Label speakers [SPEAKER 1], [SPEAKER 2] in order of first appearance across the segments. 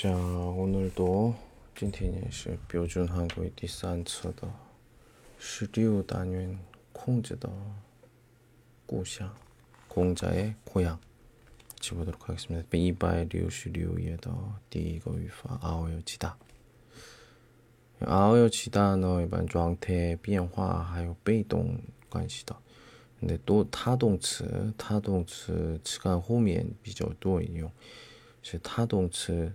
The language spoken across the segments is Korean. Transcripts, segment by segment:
[SPEAKER 1] 자, 오늘도 今天也是标准韩国第三次的十六单元孔子的故乡, 공자의 고향 지보도록 하겠습니다. 一百六十六页的第一个语法아오요지다. 아오요지다呢，一般状态变化还有被动关系的。근데 또 타동词, 타동词词干后面比较多应用，是 타동词，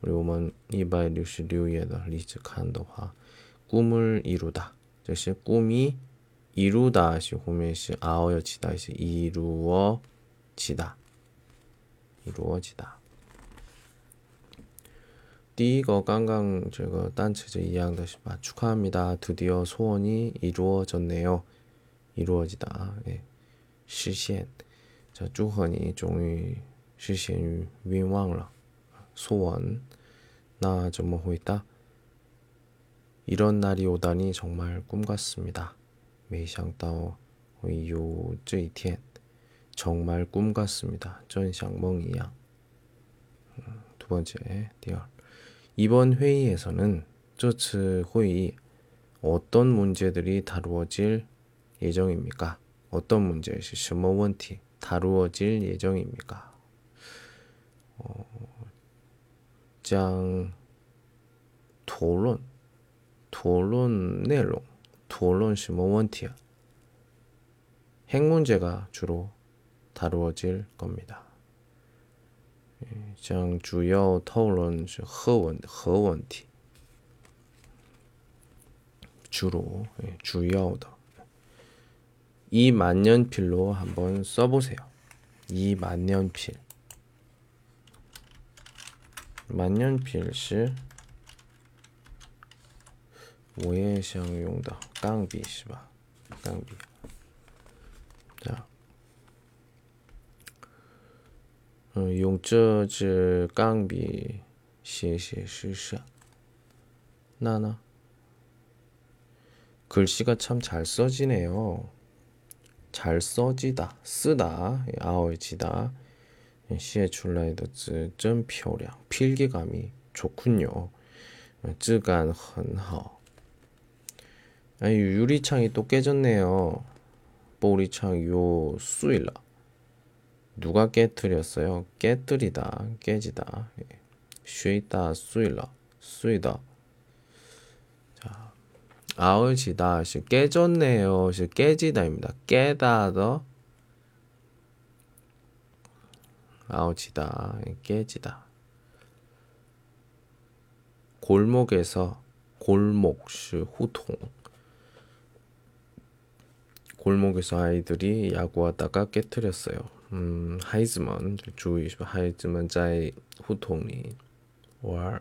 [SPEAKER 1] 我们一百六十六页的例子看的话，꿈을이루 다， 这是꿈이이루다是后面是아오요지다是이루어지 다， 이루어지 다。 第一个刚刚这个单词是一样的是吧？축하합니다드디어소원이이루어졌네요이루어지 다。 예实现，这祝贺你终于实现于愿望了， 소원那怎么回答？이런날이오다니정말꿈같습니다没想到会有这一天，정말꿈같습니다真像梦一样。두번째第二，이번회의에서는这次会议어떤문제들이다루어질예정입니까 어떤 문제시 什么问题 다루어질 예정입니까? 어, 将 토론 토론 내용 토론 什么问题? 핵 문제가 주로 다루어질 겁니다. 将主要讨论是核问核问题 주로 예, 주요的이 만년필로 한번 써보세요. 이 만년필. 만년필시 오해시향용다 깡비 씨바. 깡비. 자. 어, 용저즈 깡비 시시시시 나나. 글씨가 참 잘 써지네요. 잘 써지다 쓰다 예, 아오지다. 시에 출라이더 쯔 표량 필기감이 좋군요. 쯔간 헌허. 유리창이 또 깨졌네요. 보리창 요 수일라. 누가 깨뜨렸어요? 깨뜨리다, 깨지다. 예. 쉬다 수일라, 수이다. 자, 아울지다 시 깨졌네요. 깨지다입니다. 깨다더 아우지다 깨지다 골목에서 골목슈 후통 골목에서 아이들이 야구하다가 깨뜨렸어요. 음, 하이즈먼 주의 하이즈먼 자의 후통이 월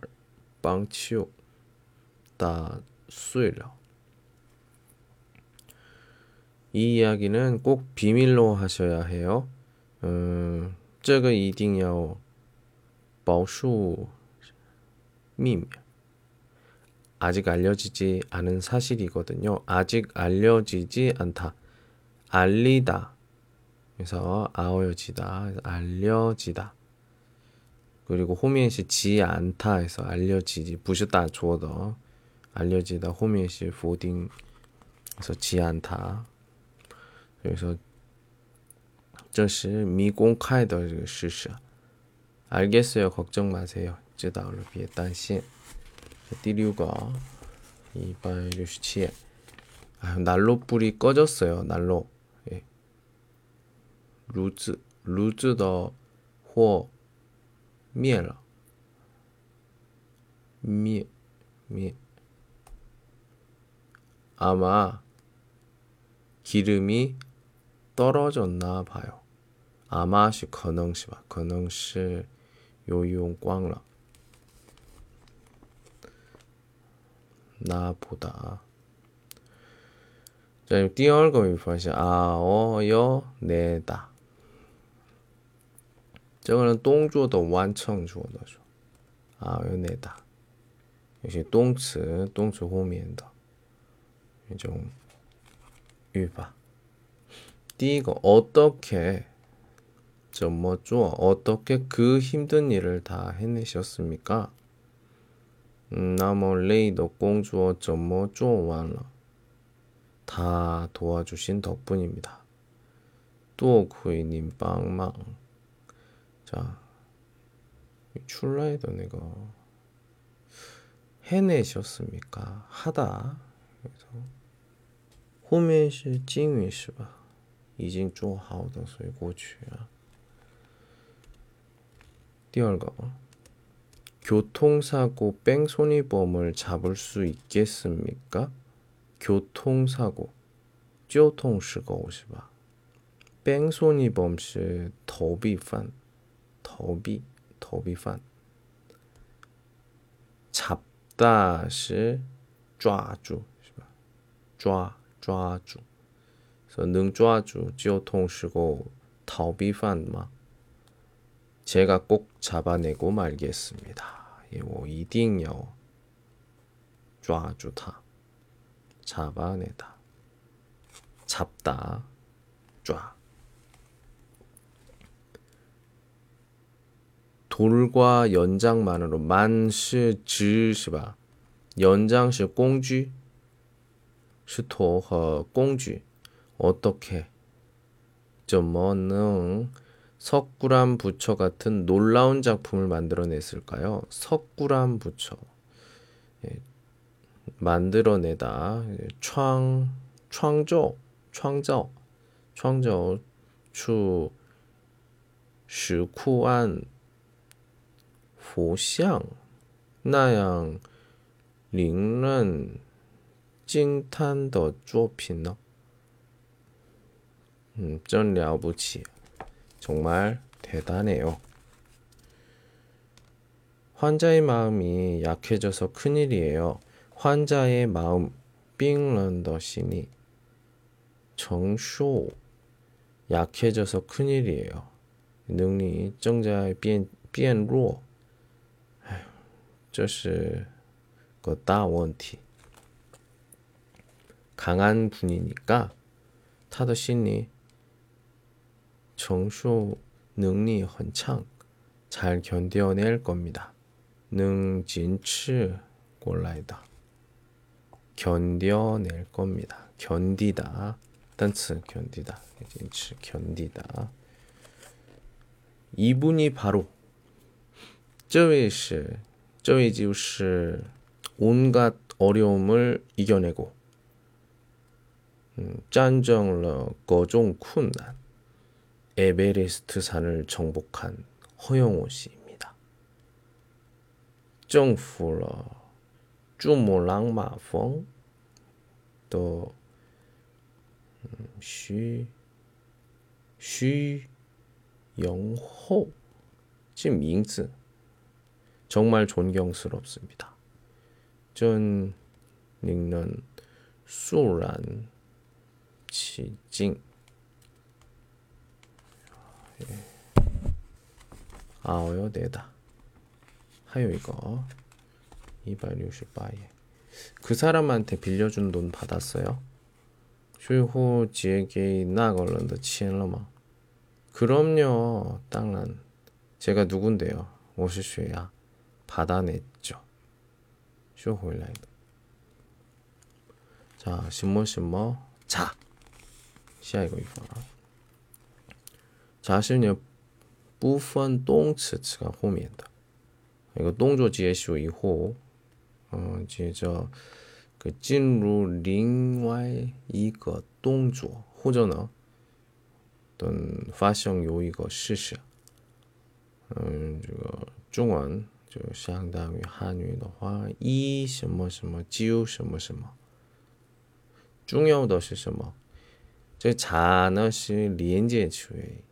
[SPEAKER 1] 빵치요 다 수일러 이 이야기는 꼭 비밀로 하셔야 해요. 음, 这个一定要保守秘密. 아직 알려지지 않은 사실이거든요. 아직 알려지지 않다. 알리다. 그래서 아어여지다. 알려지다. 그리고 호미엔시 지 않다 해서 알려지지. 부시다 주어더. 알려지다. 호미엔시 포딩. 그래서 지 않다. 그래서 这是미공khai的这个事实 알겠어요. 걱정 마세요. 知道了别担心第六个 267 아, 난로 불이 꺼졌어요. 난로. 예. 루즈 루즈 더火 灭了. 미, 미. 아마 기름이 떨어졌나 봐요. 아마是 可能是吧? 可能是有用光了. 나보다. 자, 第二个语法是啊哦哟내다. 저거는 动作的完成说的说啊哟내다. 역시 动词动词后面的一种语法。第一个 어떻게 怎么做 어떻게 그 힘든 일을 다 해내셨습니까? 음, 나머 레이더 공주어 怎么做完了다 도와주신 덕분입니다. 또 구이님 빵망. 자, 출라이더 내가 해내셨습니까? 하다. 그래서 后面是敬语是吧？已经做好的，所以过去 啊。 第二个 교통사고 뺑소니범을 잡을 수 있겠습니까? 교통사고 交通事故是吧? 뺑소니범 是逃避犯逃避逃避犯 잡다 是抓抓住是吧抓抓住交通事故逃避犯嘛 제가 꼭 잡아내고 말겠습니다. 이거 이딩요. 抓住他. 잡아내다. 잡다. 抓. 돌과 연장만으로 만시 지是吧? 연장是 공쥐, 是头和工具 어떻게 怎么能 석굴암 부처 같은 놀라운 작품을 만들어냈을까요? 석굴암 부처 예, 만들어내다 창 창조 창조 창조 추 시쿠안 佛像那样令人惊叹的作品呢？ 음, 真了不起。 정말 대단해요. 환자의 마음이 약해져서 큰일이에요. 환자의 마음 빙런더시니 정쇼 약해져서 큰일이에요. 능리 정자의 变变弱这是个大问题. 강한 분이니까 타더 신이 정수 능력이 很强잘 견뎌낼 겁니다. 능진치 골라이다. 견뎌낼 겁니다. 견디다. 단츠 견디다. 진치 견디다. 이분이 바로 这位是这位就是 온갖 어려움을 이겨내고 음, 战胜了各种困难 에베레스트 산을 정복한 허영호 씨입니다. 정부러 주모랑마펑 또 음, 쉬, 쉬, 영호 지금 잉즈 정말 존경스럽습니다. 전 닉는 수란 지징 아오요? 네다. 하요 이거. 260 바이에 그 사람한테 빌려준 돈 받았어요? 슈호 지에게 나걸런더 치엘러마. 그럼요 땅란. 제가 누군데요? 오시슈야. 받아냈죠. 슈호일라이드 자 심모 심모. 자 시아이고 이거. 자신의 部分动词词个后面的。一个动作或者呢，等发生有一个事实，嗯，这个中文就相当于汉语的话，一什么什么，就什么什么。重要的是什么？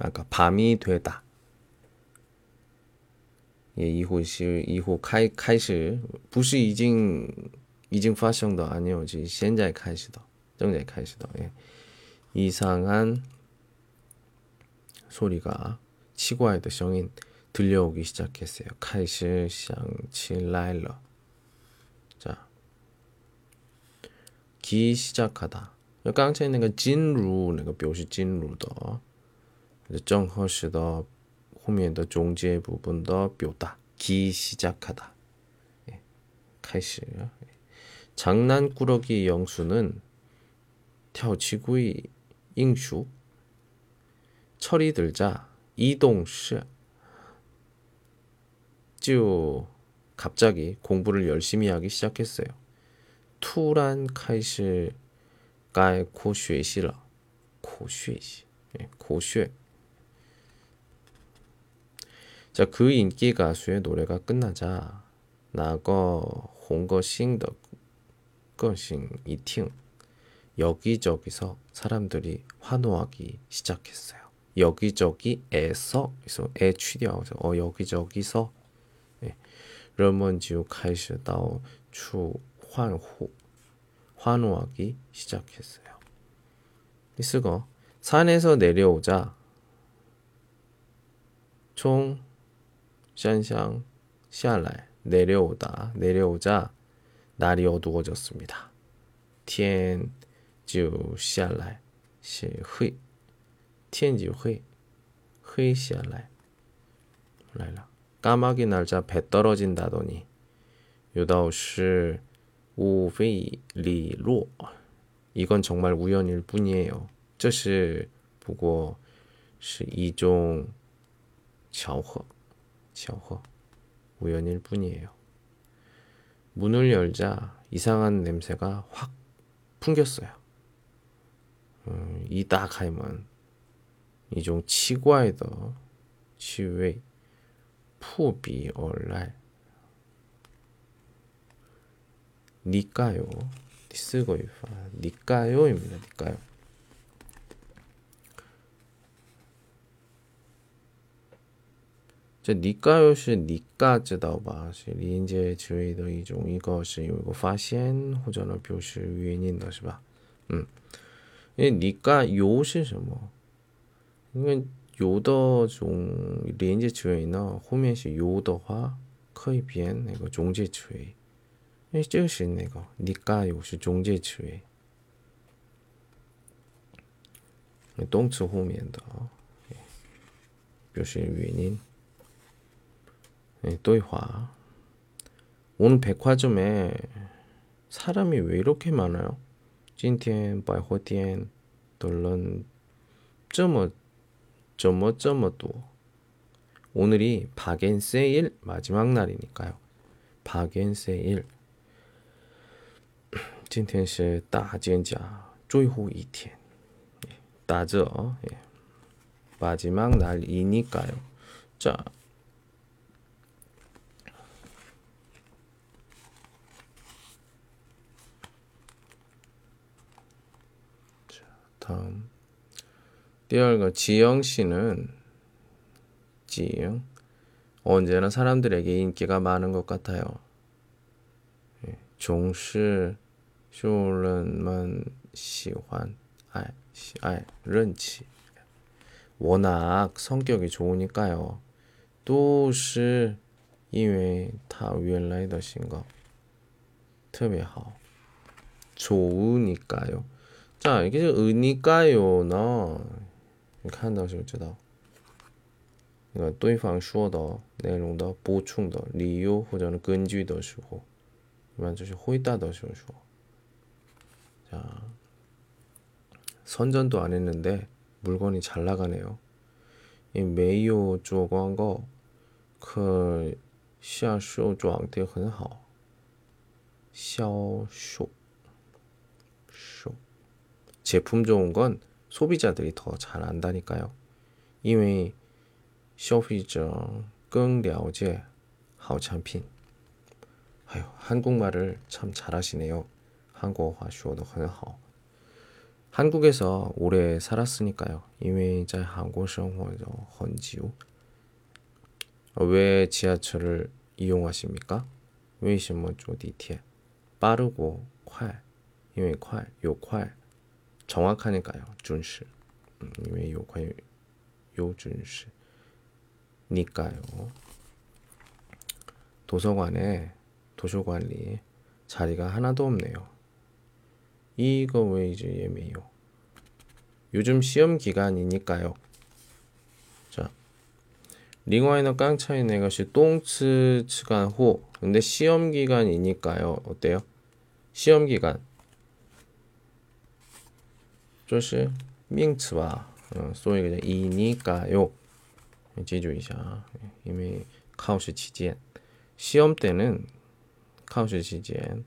[SPEAKER 1] 那个밤이되 다。 也一会是一会开开始，不是已经已经发生的，아니요是现在开始的，正在开始的。예 이상한 소리가 치과의 声音 들려오기 시작했어요. 开始响起来了. 자, 기 시작하다. 刚才那个进入那个表示进入的， 정허시더 후면의 종지의 부분도 묘다 기 시작하다. 예, 카이시 예. 장난꾸러기 영수는 태어치구이 잉슈 철이 들자 이동시 쯔 갑자기 공부를 열심히 하기 시작했어요. 투란 카이시 가이 코쉐시라. 코쉐시. 예, 고쉐. 자, 그 인기 가수의 노래가 끝나자 나거 홍거싱덕 거싱이팅 여기저기서 사람들이 환호하기 시작했어요. 여기저기에서 그래서 에 취디하고서 어 여기저기서 예. 러먼 지우 카이스다오 추 환호 환호하기 시작했어요. 이스거 산에서 내려오자 총 샹샹 샤라이 내려오다 내려오자 날이 어두워졌습니다. 天就下来是黑天就黑黑下来来了 까마귀 날자 배 떨어진다더니 요다오시 우페이리로 이건 정말 우연일 뿐이에요. 这是不过是一种巧合 巧合 우연일 뿐이에요. 문을 열자 이상한 냄새가 확 풍겼어요. 음, 이다 가이면 이종 치과에더 치외 푸비 얼랄 니까요 디스고이파 니까요입니다. 니까요. 这你嘎又是你嘎知道吧？是连接词尾的一种，一个是有一个发现或者呢表示原因的是吧？嗯，因为你嘎又是什么？因为有的种连接词尾呢，后面是有的话可以变那个中介词尾，因为这是那个你嘎又是中介词尾。动词后面的啊，表示原因。 네, 또이화 오늘 백화점에 사람이 왜 이렇게 많아요? 今天百货店的人这么这么这么多 오늘이 박앤세일 마지막 날이니까요. 박앤세일 今天是大减价最后一天打折 예. 마지막 날이니까요. 자, 다음 第二个 지영 씨는 지영 언제나 사람들에게 인기가 많은 것 같아요. 总是受人们喜欢爱喜爱人气 워낙 성격이 좋으니까요. 都是因为他原来的性格特别好 좋으니까요. 자, 이게 의니까요, 너. 你看到是知道对方说的内容的补充的理由或者根据的时候一般就是回答的时候 자, 선전도 안 했는데 물건이 잘 나가네요. 이 메이오 조광거 그 시아쇼 조항대 很好 샤쇼 쇼 제품 좋은 건 소비자들이 더 잘 안다니까요. 因为消费者更了解好产品. 아유, 한국말을 참 잘하시네요. 한국어 说的很好. 한국에서 오래 살았으니까요. 因为在韩国生活了很久. 왜 지하철을 이용하십니까? 为什么坐地铁? 빠르고 快. 因为快, 요 快. 정확하니까요. 준시. 음, 왜 요과 요준시. 니까요. 도서관에 도서관리 자리가 하나도 없네요. 이거 왜 이제 예매요? 요즘 시험 기간이니까요. 자, 링와이너 깡차이 내가시 똥츠 츠간 호. 근데 시험 기간이니까요. 어때요? 시험 기간. 这是名词吧，嗯，所以이니까요 记住一下啊，因为考试期间， 시험 때는 考试 期间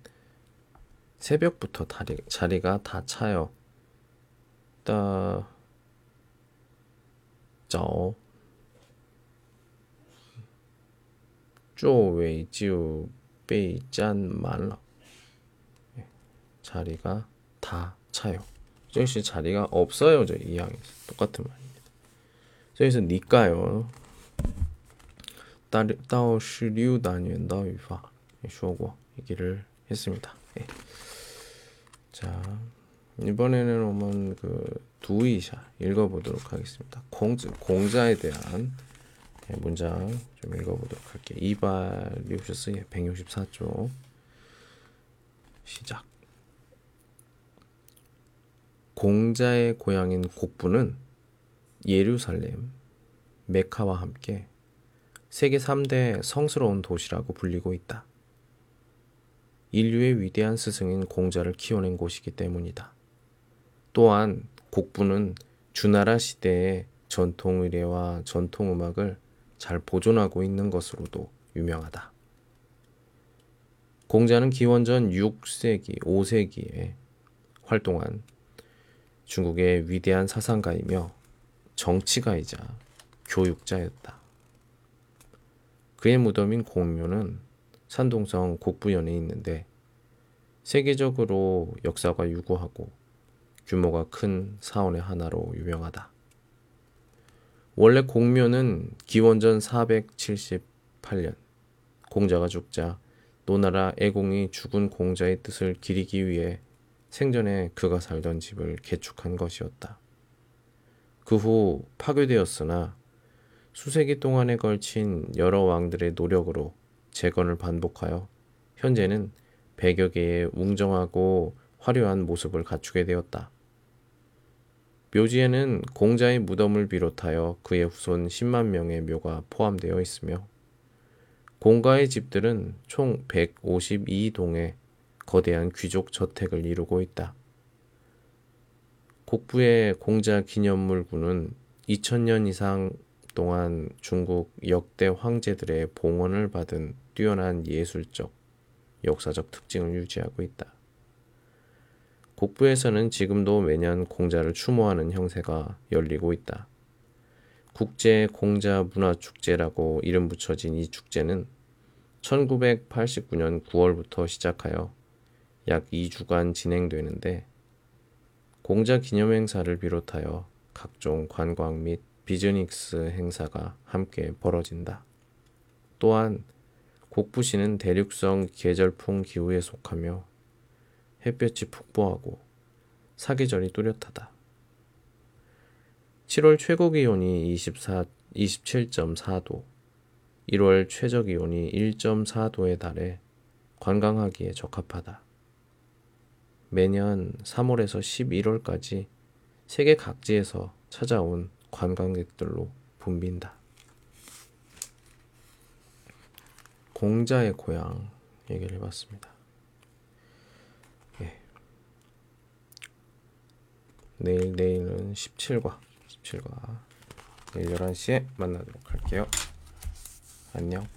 [SPEAKER 1] 새벽부터 다리, 자리가 다 차요. 따, 早 座位就被占满了. 자리가 다 차요. 즉시 자리가 없어요. 저 이항에서 똑같은 말입니다. 그래서 니까요. 따오시류 단위엔더 유파 쇼고 얘기를 했습니다. 예. 자 이번에는 오면 그 두이샤 읽어보도록 하겠습니다. 공자 공자에 대한 예, 문장 좀 읽어보도록 할게요. 이발 리오셔스의 164쪽 시작. 공자의 고향인 곡부는 예루살렘, 메카와 함께 세계 3대 성스러운 도시라고 불리고 있다. 인류의 위대한 스승인 공자를 키워낸 곳이기 때문이다. 또한 곡부는 주나라 시대의 전통 의례와 전통 음악을 잘 보존하고 있는 것으로도 유명하다. 공자는 기원전 6세기, 5세기에 활동한 중국의 위대한 사상가이며 정치가이자 교육자였다. 그의 무덤인 공묘는 산동성 곡부연에 있는데 세계적으로 역사가 유구하고 규모가 큰 사원의 하나로 유명하다. 원래 공묘는 기원전 478년 공자가 죽자 노나라 애공이 죽은 공자의 뜻을 기리기 위해 생전에 그가 살던 집을 개축한 것이었다. 그 후 파괴되었으나 수세기 동안에 걸친 여러 왕들의 노력으로 재건을 반복하여 현재는 100여 개의 웅정하고 화려한 모습을 갖추게 되었다. 묘지에는 공자의 무덤을 비롯하여 그의 후손 10만 명의 묘가 포함되어 있으며 공가의 집들은 총 152동의 거대한 귀족 저택을 이루고 있다. 곡부의 공자 기념물구는 2000년 이상 동안 중국 역대 황제들의 봉헌을 받은 뛰어난 예술적, 역사적 특징을 유지하고 있다. 곡부에서는 지금도 매년 공자를 추모하는 형세가 열리고 있다. 국제 공자 문화 축제라고 이름 붙여진 이 축제는 1989년 9월부터 시작하여 약 2주간 진행되는데 공자 기념 행사를 비롯하여 각종 관광 및 비즈닉스 행사가 함께 벌어진다. 또한 곡부시는 대륙성 계절풍 기후에 속하며 햇볕이 푹보하고 사계절이 뚜렷하다. 7월 최고 기온이 24, 27.4도, 1월 최저 기온이 1.4도에 달해 관광하기에 적합하다. 매년 3월에서 11월까지 세계 각지에서 찾아온 관광객들로 붐빈다. 공자의 고향 얘기를 해봤습니다. 예. 내일 내일은 17과 17과 내일 11시에 만나도록 할게요. 안녕.